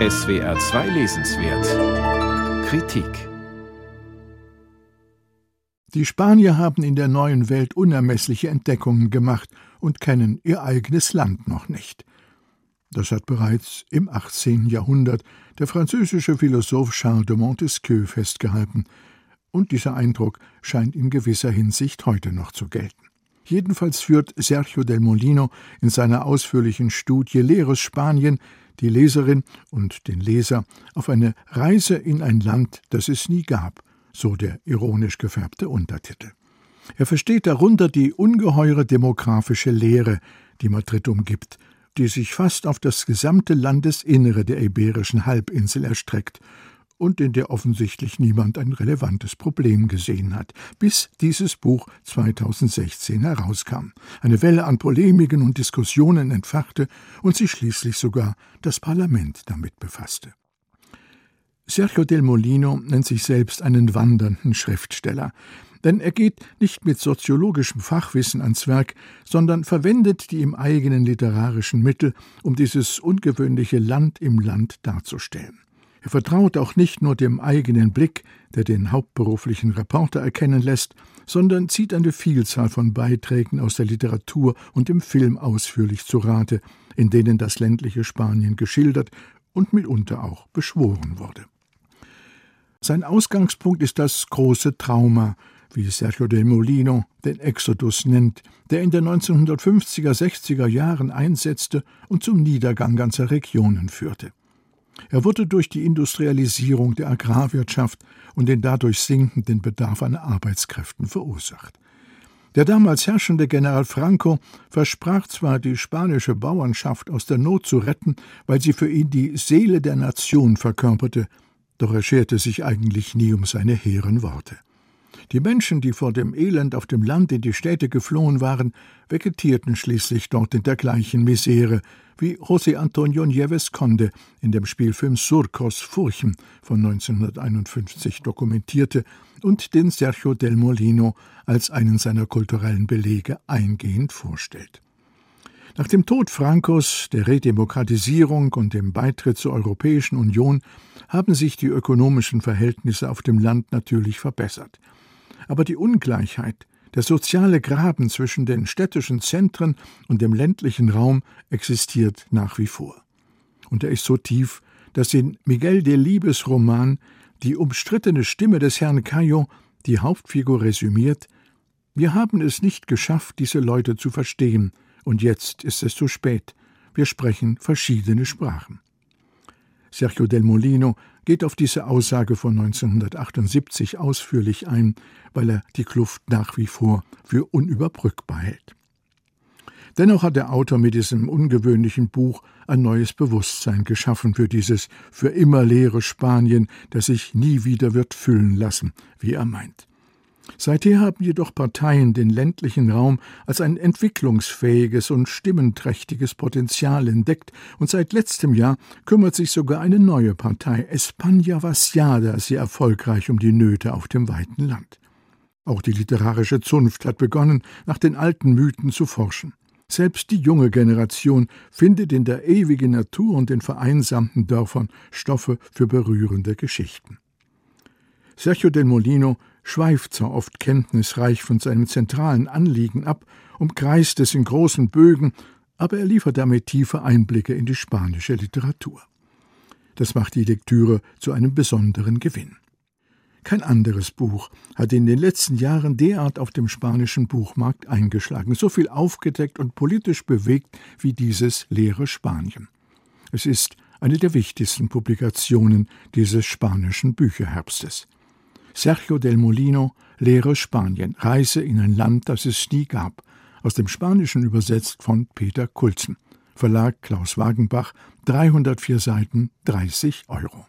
SWR 2 Lesenswert Kritik Die Spanier haben in der neuen Welt unermessliche Entdeckungen gemacht und kennen ihr eigenes Land noch nicht. Das hat bereits im 18. Jahrhundert der französische Philosoph Charles de Montesquieu festgehalten, und dieser Eindruck scheint in gewisser Hinsicht heute noch zu gelten. Jedenfalls führt Sergio del Molino in seiner ausführlichen Studie Leeres Spanien die Leserin und den Leser auf eine Reise in ein Land, das es nie gab, so der ironisch gefärbte Untertitel. Er versteht darunter die ungeheure demografische Lehre, die Madrid umgibt, die sich fast auf das gesamte Landesinnere der iberischen Halbinsel erstreckt und in der offensichtlich niemand ein relevantes Problem gesehen hat, bis dieses Buch 2016 herauskam, eine Welle an Polemiken und Diskussionen entfachte und sich schließlich sogar das Parlament damit befasste. Sergio del Molino nennt sich selbst einen wandernden Schriftsteller, denn er geht nicht mit soziologischem Fachwissen ans Werk, sondern verwendet die im eigenen literarischen Mittel, um dieses ungewöhnliche Land im Land darzustellen. Er vertraut auch nicht nur dem eigenen Blick, der den hauptberuflichen Reporter erkennen lässt, sondern zieht eine Vielzahl von Beiträgen aus der Literatur und dem Film ausführlich zu Rate, in denen das ländliche Spanien geschildert und mitunter auch beschworen wurde. Sein Ausgangspunkt ist das große Trauma, wie Sergio del Molino den Exodus nennt, der in den 1950er, 60er Jahren einsetzte und zum Niedergang ganzer Regionen führte. Er wurde durch die Industrialisierung der Agrarwirtschaft und den dadurch sinkenden Bedarf an Arbeitskräften verursacht. Der damals herrschende General Franco versprach zwar, die spanische Bauernschaft aus der Not zu retten, weil sie für ihn die Seele der Nation verkörperte, doch er scherte sich eigentlich nie um seine hehren Worte. Die Menschen, die vor dem Elend auf dem Land in die Städte geflohen waren, vegetierten schließlich dort in der gleichen Misere, wie José Antonio Nieves Conde in dem Spielfilm Surcos Furchen von 1951 dokumentierte und den Sergio del Molino als einen seiner kulturellen Belege eingehend vorstellt. Nach dem Tod Francos, der Redemokratisierung und dem Beitritt zur Europäischen Union haben sich die ökonomischen Verhältnisse auf dem Land natürlich verbessert. Aber die Ungleichheit, der soziale Graben zwischen den städtischen Zentren und dem ländlichen Raum existiert nach wie vor. Und er ist so tief, dass in Miguel de Libes Roman die umstrittene Stimme des Herrn Cayo die Hauptfigur resümiert Wir haben es nicht geschafft, diese Leute zu verstehen, und jetzt ist es zu spät. Wir sprechen verschiedene Sprachen. Sergio del Molino geht auf diese Aussage von 1978 ausführlich ein, weil er die Kluft nach wie vor für unüberbrückbar hält. Dennoch hat der Autor mit diesem ungewöhnlichen Buch ein neues Bewusstsein geschaffen für dieses für immer leere Spanien, das sich nie wieder wird füllen lassen, wie er meint. Seither haben jedoch Parteien den ländlichen Raum als ein entwicklungsfähiges und stimmenträchtiges Potenzial entdeckt, und seit letztem Jahr kümmert sich sogar eine neue Partei, España Vaciada, sehr erfolgreich um die Nöte auf dem weiten Land. Auch die literarische Zunft hat begonnen, nach den alten Mythen zu forschen. Selbst die junge Generation findet in der ewigen Natur und den vereinsamten Dörfern Stoffe für berührende Geschichten. Sergio del Molino schweift zwar oft kenntnisreich von seinem zentralen Anliegen ab, umkreist es in großen Bögen, aber er liefert damit tiefe Einblicke in die spanische Literatur. Das macht die Lektüre zu einem besonderen Gewinn. Kein anderes Buch hat in den letzten Jahren derart auf dem spanischen Buchmarkt eingeschlagen, so viel aufgedeckt und politisch bewegt wie dieses leere Spanien. Es ist eine der wichtigsten Publikationen dieses spanischen Bücherherbstes. Sergio del Molino, Lehre Spanien, Reise in ein Land, das es nie gab, aus dem Spanischen übersetzt von Peter Kulzen. Verlag Klaus Wagenbach, 304 Seiten, 30 Euro.